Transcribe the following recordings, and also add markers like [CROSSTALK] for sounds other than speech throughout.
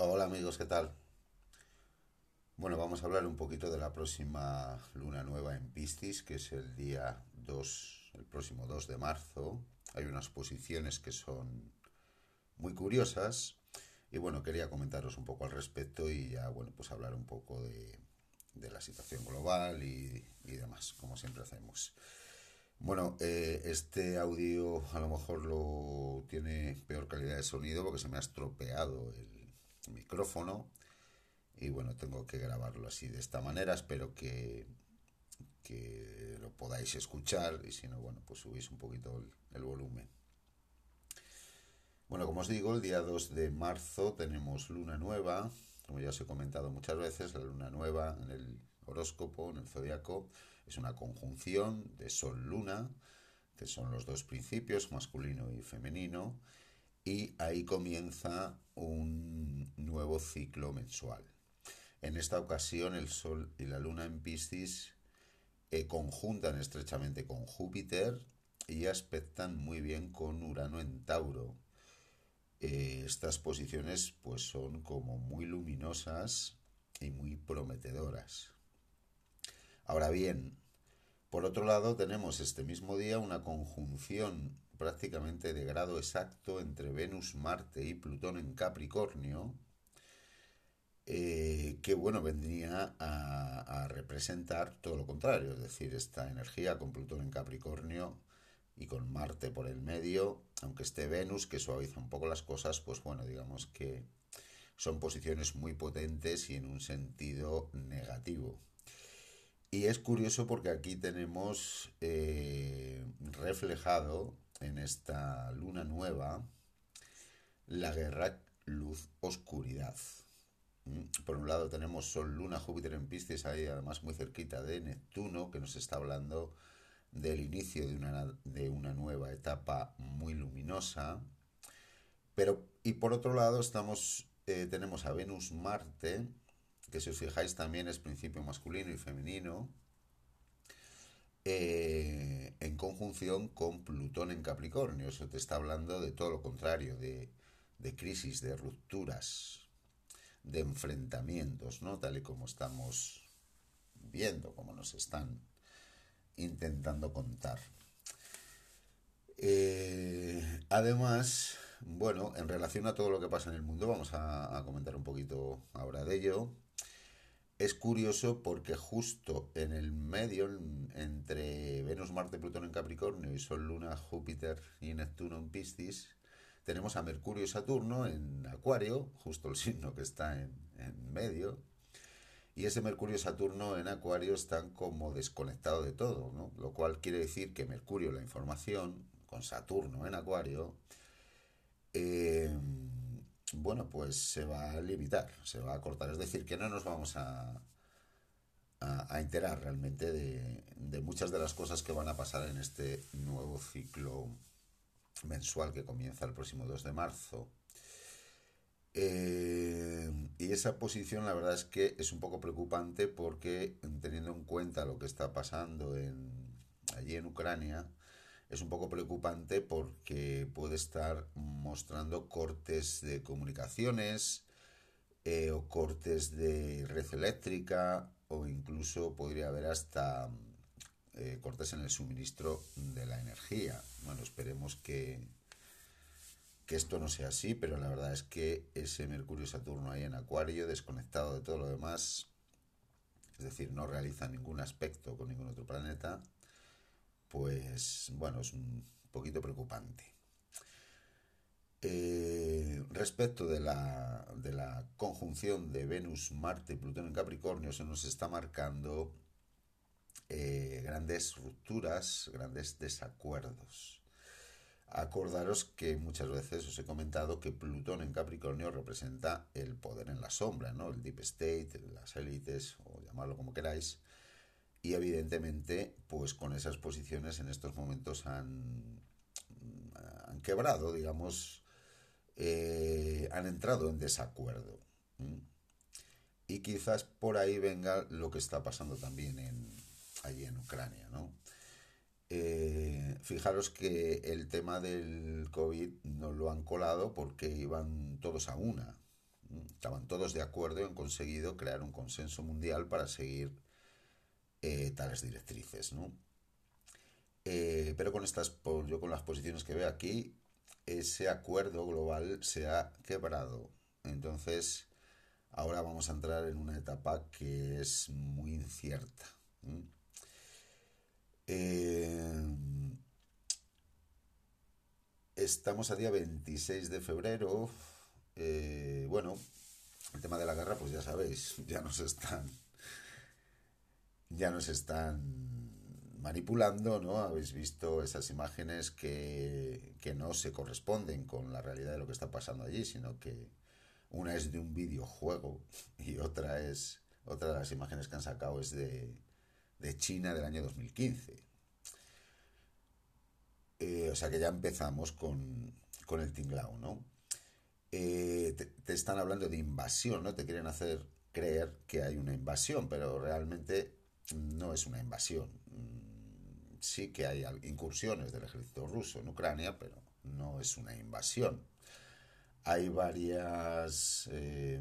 Hola amigos, ¿qué tal? Bueno, vamos a hablar un poquito de la próxima luna nueva en Piscis, que es el día 2, el próximo 2 de marzo. Hay unas posiciones que son muy curiosas y bueno, quería comentaros un poco al respecto y ya, bueno, pues hablar un poco de, la situación global y, y demás, como siempre hacemos. Bueno, eh, este audio a lo mejor lo tiene peor calidad de sonido porque se me ha estropeado el micrófono y bueno, tengo que grabarlo así de esta manera. Espero que, que lo podáis escuchar y si no, bueno, pues subís un poquito el, el volumen. Bueno, como os digo, el día 2 de marzo tenemos luna nueva, como ya os he comentado muchas veces, la luna nueva en el horóscopo, en el zodiaco, es una conjunción de Sol-Luna, que son los dos principios, masculino y femenino, y ahí comienza un nuevo ciclo mensual. En esta ocasión el Sol y la Luna en Piscis eh, conjuntan estrechamente con Júpiter y aspectan muy bien con Urano en Tauro. Eh, estas posiciones pues son como muy luminosas y muy prometedoras. Ahora bien, por otro lado tenemos este mismo día una conjunción prácticamente de grado exacto entre Venus, Marte y Plutón en Capricornio, eh, que bueno, vendría a, representar todo lo contrario, es decir, esta energía con Plutón en Capricornio y con Marte por el medio, aunque esté Venus, que suaviza un poco las cosas, pues bueno, digamos que son posiciones muy potentes y en un sentido negativo. Y es curioso porque aquí tenemos eh, reflejado en esta luna nueva la guerra luz-oscuridad. Mm, por un lado tenemos Sol, Luna, Júpiter en Piscis, ahí además muy cerquita de Neptuno, que nos está hablando del inicio de una, de una nueva etapa muy luminosa. Pero, y por otro lado, estamos, eh, tenemos a Venus, Marte, que si os fijáis también es principio masculino y femenino, eh, en conjunción con Plutón en Capricornio. Eso te está hablando de todo lo contrario, de, crisis, de rupturas, de enfrentamientos, ¿no? Tal y como estamos viendo, como nos están intentando contar. Eh, además, bueno, en relación a todo lo que pasa en el mundo, vamos a comentar un poquito ahora de ello es curioso porque justo en el medio, entre Venus, Marte, Plutón en Capricornio y Sol, Luna, Júpiter y Neptuno en Piscis, tenemos a Mercurio y Saturno en Acuario, justo el signo que está en, en medio. Y ese Mercurio y Saturno en Acuario están como desconectados de todo, ¿no? Lo cual quiere decir que Mercurio, la información, con Saturno en Acuario, eh, bueno, pues se va a limitar, se va a cortar. Es decir, que no nos vamos a, a, enterar realmente de, de, muchas de las cosas que van a pasar en este nuevo ciclo mensual que comienza el próximo 2 de marzo. Eh, y esa posición la verdad es que es un poco preocupante porque teniendo en cuenta lo que está pasando en, allí en Ucrania, es un poco preocupante porque puede estar mostrando cortes de comunicaciones eh, o cortes de red eléctrica o incluso podría haber hasta eh, cortes en el suministro de la energía. Bueno, esperemos que, que esto no sea así, pero la verdad es que ese Mercurio Saturno ahí en Acuario, desconectado de todo lo demás, es decir, no realiza ningún aspecto con ningún otro planeta, pues bueno, es un poquito preocupante. Eh, respecto de la, de la conjunción de Venus, Marte y Plutón en Capricornio, se nos está marcando eh, grandes rupturas, grandes desacuerdos. Acordaros que muchas veces os he comentado que Plutón en Capricornio representa el poder en la sombra, ¿no? El deep state, las élites, o llamarlo como queráis, y evidentemente pues con esas posiciones en estos momentos han, han quebrado, digamos, eh, han entrado en desacuerdo. Y quizás por ahí venga lo que está pasando también allí en Ucrania, ¿no? Eh, fijaros que el tema del COVID no lo han colado porque iban todos a una. Estaban todos de acuerdo en conseguido crear un consenso mundial para seguir eh, tales directrices, ¿no? Eh, pero con estas, yo con las posiciones que veo aquí, ese acuerdo global se ha quebrado. Entonces, ahora vamos a entrar en una etapa que es muy incierta. Eh, estamos a día 26 de febrero. Bueno, el tema de la guerra, pues ya sabéis, ya nos están. Ya nos están manipulando, ¿no? Habéis visto esas imágenes que, que no se corresponden con la realidad de lo que está pasando allí, sino que una es de un videojuego y otra es otra de las imágenes que han sacado es de, de China del año 2015. Eh, o sea que ya empezamos con, con el tinglao, ¿no? Eh, te, te, están hablando de invasión, ¿no? Te quieren hacer creer que hay una invasión, pero realmente no es una invasión sí que hay incursiones del ejército ruso en Ucrania, pero no es una invasión. Hay varias, eh,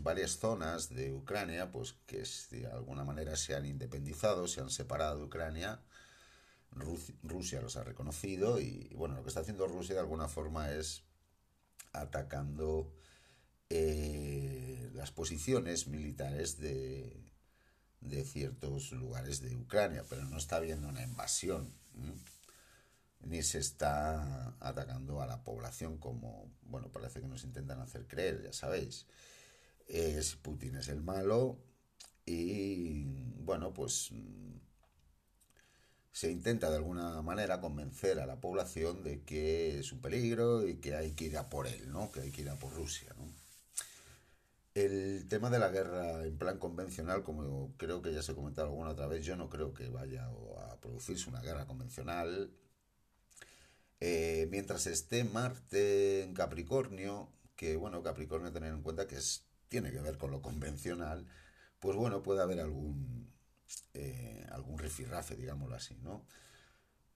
varias zonas de Ucrania pues, que de alguna manera se han independizado, se han separado de Ucrania. Rusia los ha reconocido y bueno, lo que está haciendo Rusia de alguna forma es atacando eh, las posiciones militares de, de ciertos lugares de Ucrania, pero no está habiendo una invasión, ni se está atacando a la población como, bueno, parece que nos intentan hacer creer, ya sabéis. Es, Putin es el malo y, bueno, pues se intenta de alguna manera convencer a la población de que es un peligro y que hay que ir a por él, ¿no? Que hay que ir a por Rusia, ¿no? El tema de la guerra en plan convencional, como creo que ya se ha comentado alguna otra vez, yo no creo que vaya a producirse una guerra convencional. Eh, mientras esté Marte en Capricornio, que bueno, Capricornio tener en cuenta que es, tiene que ver con lo convencional, pues bueno, puede haber algún, eh, algún rifirrafe, digámoslo así, ¿no?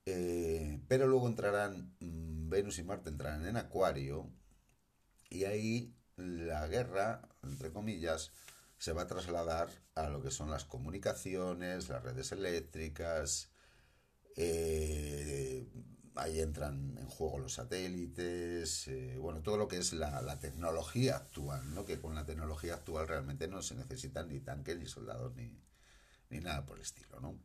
Eh, pero luego entrarán, mm, Venus y Marte entrarán en Acuario, y ahí la guerra, entre comillas, se va a trasladar a lo que son las comunicaciones, las redes eléctricas, eh, ahí entran en juego los satélites, eh, bueno, todo lo que es la, tecnología actual, ¿no? que con la tecnología actual realmente no se necesitan ni tanques, ni soldados, ni, ni nada por el estilo, ¿no?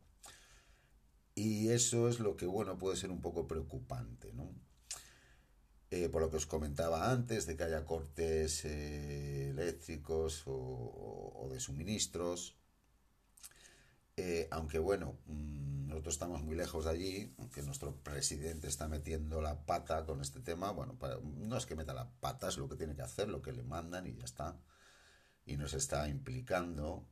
Y eso es lo que, bueno, puede ser un poco preocupante, ¿no? Eh, por lo que os comentaba antes, de que haya cortes eh, eléctricos o, de suministros. Eh, aunque bueno, mm, nosotros estamos muy lejos de allí, aunque nuestro presidente está metiendo la pata con este tema, bueno, no es que meta la pata, es lo que tiene que hacer, lo que le mandan y ya está. Y nos está implicando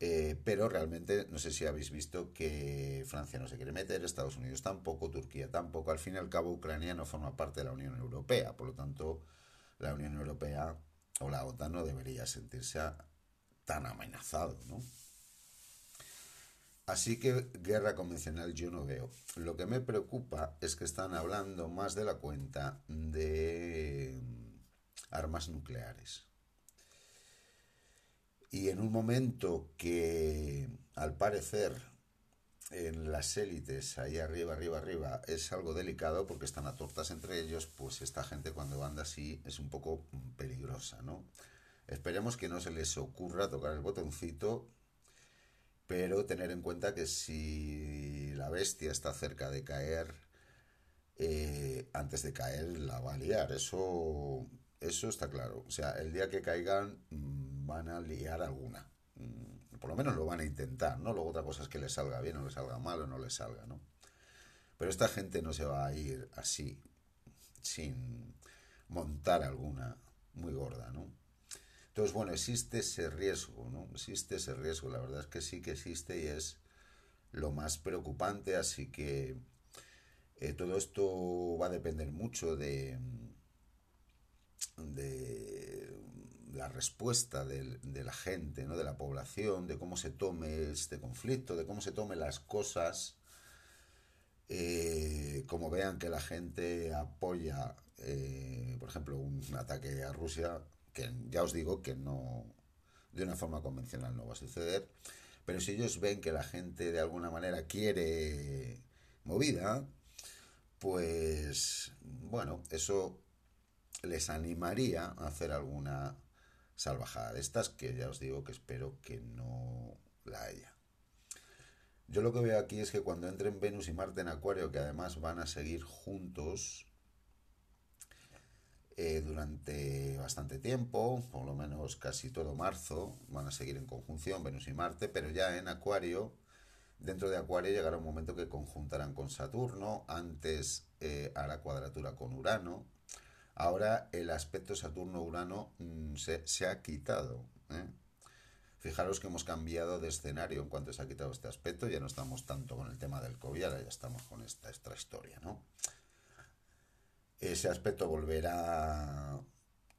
eh, pero realmente no sé si habéis visto que Francia no se quiere meter, Estados Unidos tampoco, Turquía tampoco. Al fin y al cabo, Ucrania no forma parte de la Unión Europea. Por lo tanto, la Unión Europea o la OTAN no debería sentirse tan amenazado, ¿no? Así que guerra convencional yo no veo. Lo que me preocupa es que están hablando más de la cuenta de armas nucleares. Y en un momento que, al parecer, en las élites, ahí arriba, arriba, arriba, es algo delicado porque están a tortas entre ellos, pues esta gente cuando anda así es un poco peligrosa, ¿no? Esperemos que no se les ocurra tocar el botoncito, pero tener en cuenta que si la bestia está cerca de caer, eh, antes de caer la va a liar, eso, eso está claro. O sea, el día que caigan van a liar alguna. Mm, por lo menos lo van a intentar, ¿no? Luego otra cosa es que les salga bien o les salga mal o no les salga, ¿no? Pero esta gente no se va a ir así, sin montar alguna muy gorda, ¿no? Entonces, bueno, existe ese riesgo, ¿no? Existe ese riesgo, la verdad es que sí que existe y es lo más preocupante, así que eh, todo esto va a depender mucho de, de la respuesta de, la gente, ¿no? de la población, de cómo se tome este conflicto, de cómo se tome las cosas, eh, como vean que la gente apoya, eh, por ejemplo, un ataque a Rusia, que ya os digo que no, de una forma convencional no va a suceder, pero si ellos ven que la gente de alguna manera quiere movida, pues bueno, eso les animaría a hacer alguna salvajada de estas que ya os digo que espero que no la haya. Yo lo que veo aquí es que cuando entren Venus y Marte en Acuario, que además van a seguir juntos eh, durante bastante tiempo, por lo menos casi todo marzo, van a seguir en conjunción Venus y Marte, pero ya en Acuario, dentro de Acuario llegará un momento que conjuntarán con Saturno, antes eh, a la cuadratura con Urano, ahora el aspecto Saturno-Urano mm, se, se, ha quitado. ¿eh? Fijaros que hemos cambiado de escenario en cuanto se ha quitado este aspecto, ya no estamos tanto con el tema del COVID, ahora ya estamos con esta, esta historia, ¿no? Ese aspecto volverá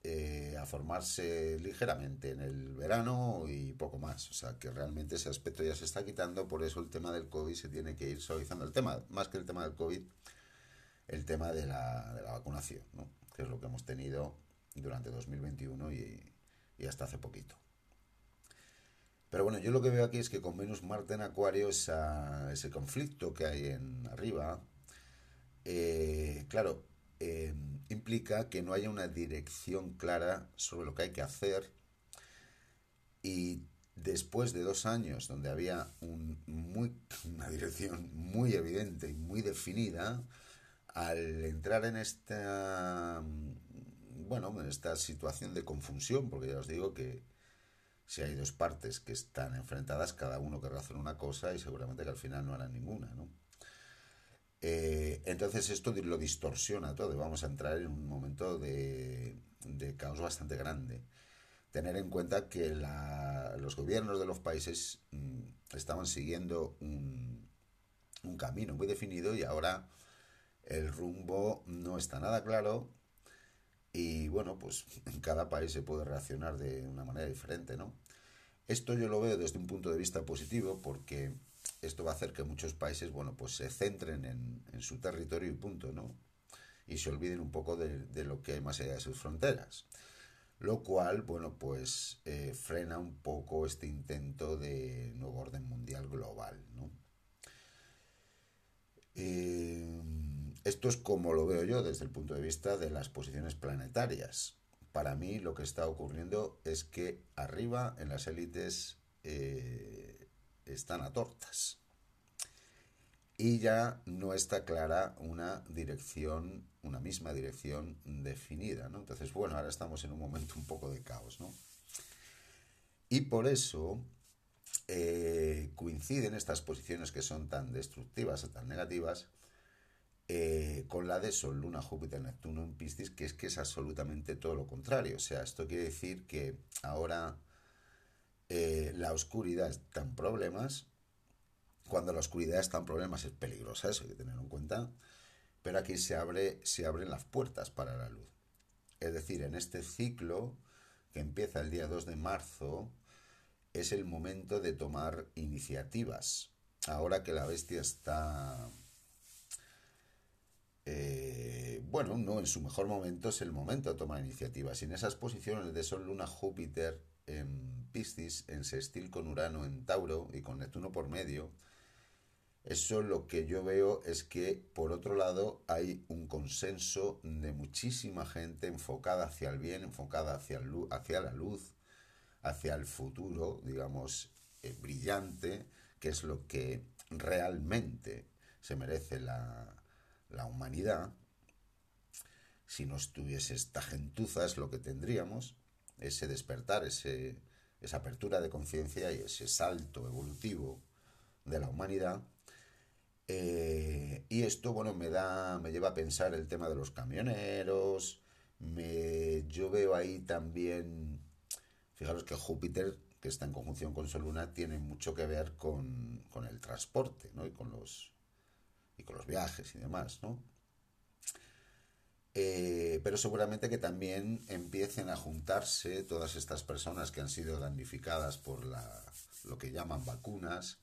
eh, a formarse ligeramente en el verano y poco más. O sea que realmente ese aspecto ya se está quitando, por eso el tema del COVID se tiene que ir suavizando. El tema, más que el tema del COVID, el tema de la, de la vacunación, ¿no? que es lo que hemos tenido durante 2021 y, y hasta hace poquito. Pero bueno, yo lo que veo aquí es que con Venus Marte en Acuario, ese conflicto que hay en arriba, eh, claro, eh, implica que no haya una dirección clara sobre lo que hay que hacer y después de dos años donde había un, muy, [LAUGHS] una dirección muy evidente y muy definida, al entrar en esta, bueno, en esta situación de confusión, porque ya os digo que si hay dos partes que están enfrentadas, cada uno querrá hacer una cosa y seguramente que al final no harán ninguna, ¿no? Eh, entonces esto lo distorsiona todo y vamos a entrar en un momento de, caos bastante grande. Tener en cuenta que los gobiernos de los países mm, estaban siguiendo un, un camino muy definido y ahora el rumbo no está nada claro y bueno, pues en cada país se puede reaccionar de una manera diferente, ¿no? Esto yo lo veo desde un punto de vista positivo porque esto va a hacer que muchos países, bueno, pues se centren en, su territorio y punto, ¿no? Y se olviden un poco de, lo que hay más allá de sus fronteras. Lo cual, bueno, pues eh, frena un poco este intento de nuevo orden mundial global, ¿no? Eh, esto es como lo veo yo desde el punto de vista de las posiciones planetarias. Para mí lo que está ocurriendo es que arriba en las élites eh, están a tortas. Y ya no está clara una dirección, una misma dirección definida, ¿no? Entonces, bueno, ahora estamos en un momento un poco de caos, ¿no? Y por eso eh, coinciden estas posiciones que son tan destructivas o tan negativas eh, con la de Sol, Luna, Júpiter, Neptuno en Piscis, que es que es absolutamente todo lo contrario. O sea, esto quiere decir que ahora eh, la oscuridad está en problemas. Cuando la oscuridad está en problemas es peligrosa, eso hay que tenerlo en cuenta. Pero aquí se, abre, se abren las puertas para la luz. Es decir, en este ciclo que empieza el día 2 de marzo, es el momento de tomar iniciativas. Ahora que la bestia está eh, bueno, no en su mejor momento es el momento de tomar iniciativas. Y en esas posiciones de Sol, Luna, Júpiter en Piscis, en sextil con Urano en Tauro y con Neptuno por medio, eso lo que yo veo es que, por otro lado, hay un consenso de muchísima gente enfocada hacia el bien, enfocada hacia, hacia la luz, hacia el futuro, digamos, eh, brillante, que es lo que realmente se merece la, la humanidad, si no estuviese esta gentuza, es lo que tendríamos, ese despertar, ese, esa apertura de conciencia y ese salto evolutivo de la humanidad. Eh, y esto, bueno, me da, me lleva a pensar el tema de los camioneros. Me, yo veo ahí también, fijaros que Júpiter, que está en conjunción con Sol Luna, tiene mucho que ver con, con el transporte, ¿no? Y con los, y con los viajes y demás, ¿no? Eh, pero seguramente que también empiecen a juntarse todas estas personas que han sido damnificadas por la, lo que llaman vacunas.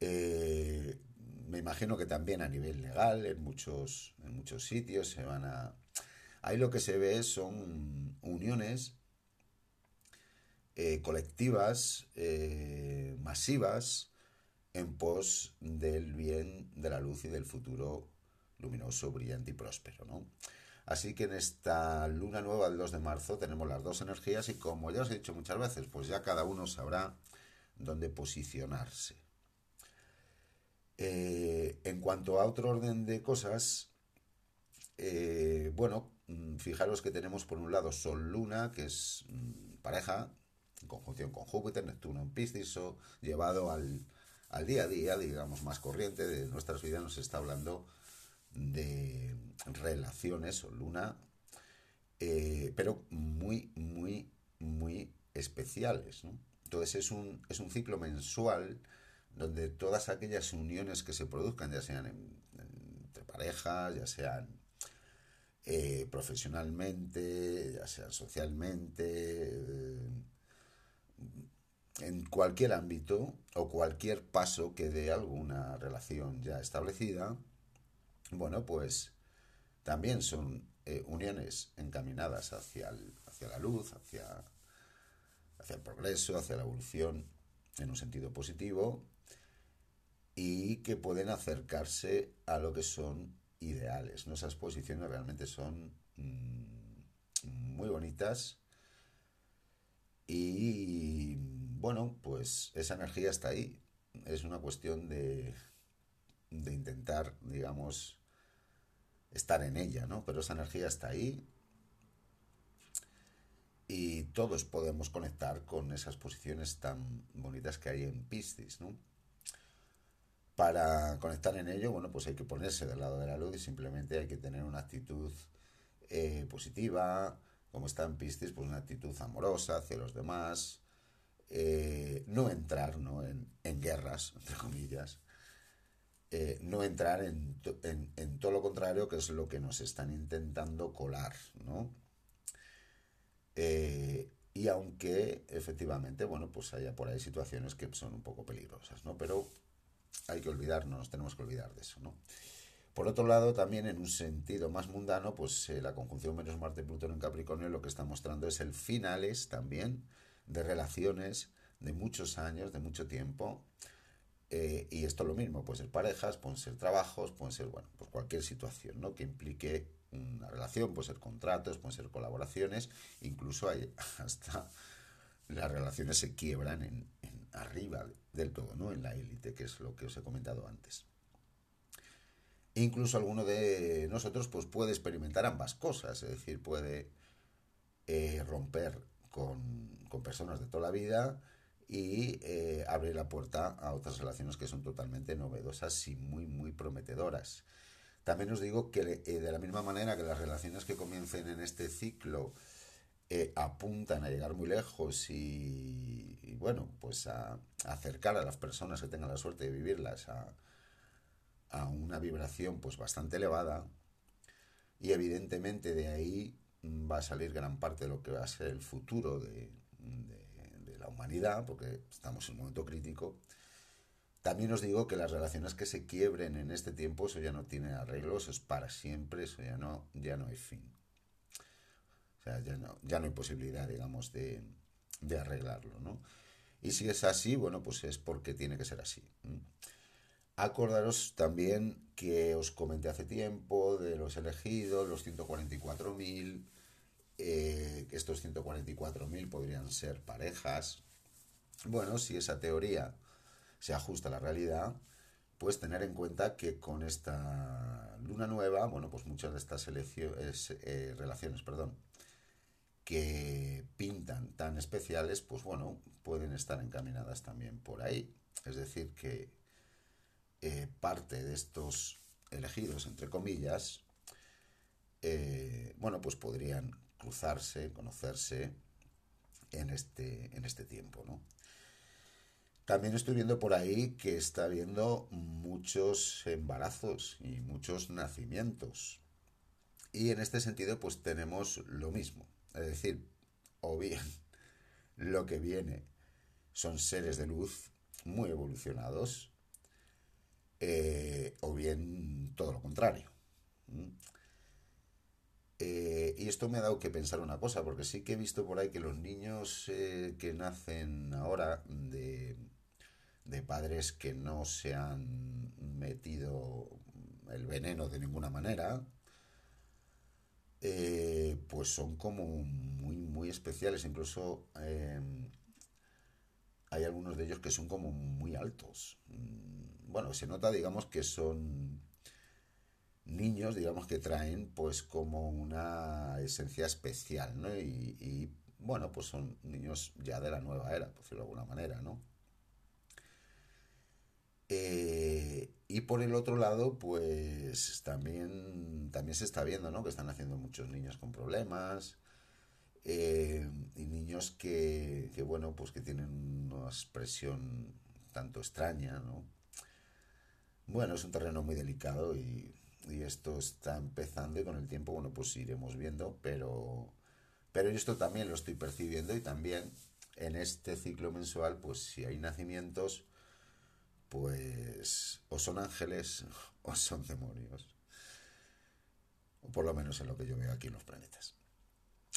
Eh, me imagino que también a nivel legal en muchos, en muchos sitios se van a... Ahí lo que se ve son uniones eh, colectivas, masivas, en pos del bien, de la luz y del futuro luminoso, brillante y próspero. ¿no? Así que en esta luna nueva del 2 de marzo tenemos las dos energías y como ya os he dicho muchas veces, pues ya cada uno sabrá dónde posicionarse. Eh, en cuanto a otro orden de cosas, eh, bueno, mm, fijaros que tenemos por un lado Sol-Luna, que es mm, pareja, en conjunción con Júpiter, Neptuno en Piscis, llevado al, al día a día, digamos, más corriente de nuestras vidas, nos está hablando de relaciones o luna, eh, pero muy, muy, muy especiales. Entonces es un, es un ciclo mensual donde todas aquellas uniones que se produzcan, ya sean entre parejas, ya sean eh, profesionalmente, ya sean socialmente, eh, en cualquier ámbito o cualquier paso que dé alguna relación ya establecida, bueno, pues también son eh, uniones encaminadas hacia, hacia la luz, hacia, hacia el progreso, hacia la evolución en un sentido positivo y que pueden acercarse a lo que son ideales. ¿no? Esas posiciones realmente son mm, muy bonitas y bueno, pues esa energía está ahí. Es una cuestión de, intentar, digamos, estar en ella, ¿no? Pero esa energía está ahí y todos podemos conectar con esas posiciones tan bonitas que hay en Piscis, ¿no? Para conectar en ello, bueno, pues hay que ponerse del lado de la luz y simplemente hay que tener una actitud eh, positiva, como está en Piscis, pues una actitud amorosa hacia los demás, eh, no entrar ¿no? En, en guerras, entre comillas, eh, no entrar en, todo lo contrario, que es lo que nos están intentando colar, ¿no? Eh, y aunque efectivamente, bueno, pues haya por ahí situaciones que son un poco peligrosas, ¿no? Pero hay que olvidarnos, tenemos que olvidar de eso, ¿no? Por otro lado, también en un sentido más mundano, pues la conjunción menos Marte-Plutón en Capricornio lo que está mostrando es el finales también de relaciones de muchos años, de mucho tiempo, eh, y esto es lo mismo, puede ser parejas, pueden ser trabajos, pueden ser, bueno, pues cualquier situación, ¿no? Que implique una relación, puede ser contratos, pueden ser colaboraciones, incluso hay [LAUGHS] hasta las relaciones se quiebran en, arriba del todo, ¿no? En la élite, que es lo que os he comentado antes. Incluso alguno de nosotros pues puede experimentar ambas cosas, es decir, puede eh, romper con, personas de toda la vida, y eh, abre la puerta a otras relaciones que son totalmente novedosas y muy, muy prometedoras. También os digo que eh, de la misma manera que las relaciones que comiencen en este ciclo eh, apuntan a llegar muy lejos y, bueno, pues a, acercar a las personas que tengan la suerte de vivirlas a, a una vibración pues bastante elevada y evidentemente de ahí va a salir gran parte de lo que va a ser el futuro de humanidad, porque estamos en un momento crítico, también os digo que las relaciones que se quiebren en este tiempo, eso ya no tiene arreglo, eso es para siempre, eso ya no, ya no hay fin. O sea, ya no, ya no hay posibilidad, digamos, de, de arreglarlo, ¿no? Y si es así, bueno, pues es porque tiene que ser así. Acordaros también que os comenté hace tiempo de los elegidos, los 144.000, eh, estos 144.000 podrían ser parejas, bueno, si esa teoría se ajusta a la realidad, pues tener en cuenta que con esta luna nueva, bueno, pues muchas de estas eh, relaciones, perdón, que pintan tan especiales, pues bueno, pueden estar encaminadas también por ahí. Es decir, que eh, parte de estos elegidos, entre comillas, eh, bueno, pues podrían cruzarse, conocerse en este, en este tiempo, ¿no? También estoy viendo por ahí que está habiendo muchos embarazos y muchos nacimientos. Y en este sentido, pues tenemos lo mismo. Es decir, o bien lo que viene son seres de luz muy evolucionados, eh, o bien todo lo contrario. Eh, y esto me ha dado que pensar una cosa, porque sí que he visto por ahí que los niños eh, que nacen ahora de, de padres que no se han metido el veneno de ninguna manera, pues son como muy, muy especiales. Incluso hay algunos de ellos que son como muy altos. Bueno, se nota, digamos, que son niños, digamos, que traen pues como una esencia especial, ¿no? Y, bueno, pues son niños ya de la nueva era, por decirlo de alguna manera, ¿no? Eh, y por el otro lado, pues también, también se está viendo, ¿no? Que están haciendo muchos niños con problemas eh, y niños que, que, bueno, pues que tienen una expresión tanto extraña, ¿no? Bueno, es un terreno muy delicado y y esto está empezando y con el tiempo, bueno, pues iremos viendo, pero, pero esto también lo estoy percibiendo y también en este ciclo mensual, pues si hay nacimientos, pues o son ángeles [LAUGHS] o son demonios. O por lo menos en lo que yo veo aquí en los planetas.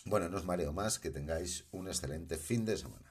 Bueno, no os mareo más, que tengáis un excelente fin de semana.